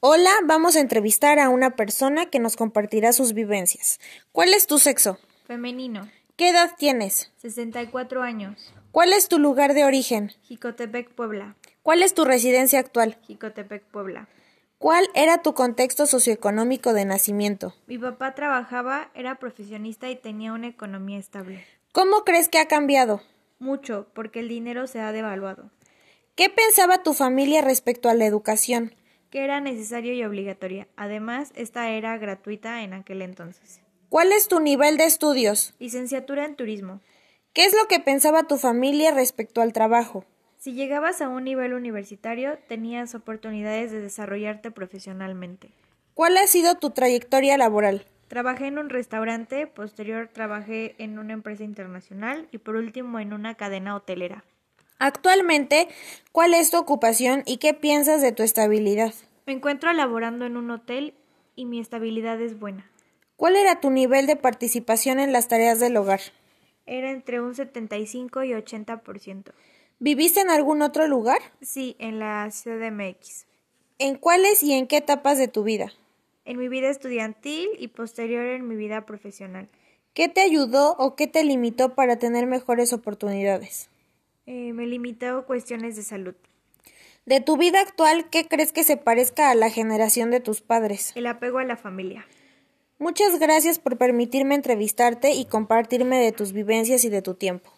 Hola, vamos a entrevistar a una persona que nos compartirá sus vivencias. ¿Cuál es tu sexo? Femenino. ¿Qué edad tienes? 64 años. ¿Cuál es tu lugar de origen? Jicotepec, Puebla. ¿Cuál es tu residencia actual? Jicotepec, Puebla. ¿Cuál era tu contexto socioeconómico de nacimiento? Mi papá trabajaba, era profesionista y tenía una economía estable. ¿Cómo crees que ha cambiado? Mucho, porque el dinero se ha devaluado. ¿Qué pensaba tu familia respecto a la educación? Que era necesario y obligatoria. Además, esta era gratuita en aquel entonces. ¿Cuál es tu nivel de estudios? Licenciatura en turismo. ¿Qué es lo que pensaba tu familia respecto al trabajo? Si llegabas a un nivel universitario, tenías oportunidades de desarrollarte profesionalmente. ¿Cuál ha sido tu trayectoria laboral? Trabajé en un restaurante, posterior trabajé en una empresa internacional y por último en una cadena hotelera. Actualmente, ¿cuál es tu ocupación y qué piensas de tu estabilidad? Me encuentro laborando en un hotel y mi estabilidad es buena. ¿Cuál era tu nivel de participación en las tareas del hogar? Era entre un 75 y 80%. ¿Viviste en algún otro lugar? Sí, en la CDMX. ¿En cuáles y en qué etapas de tu vida? En mi vida estudiantil y posterior en mi vida profesional. ¿Qué te ayudó o qué te limitó para tener mejores oportunidades? Eh, me limitó cuestiones de salud. De tu vida actual, ¿qué crees que se parezca a la generación de tus padres? El apego a la familia. Muchas gracias por permitirme entrevistarte y compartirme de tus vivencias y de tu tiempo.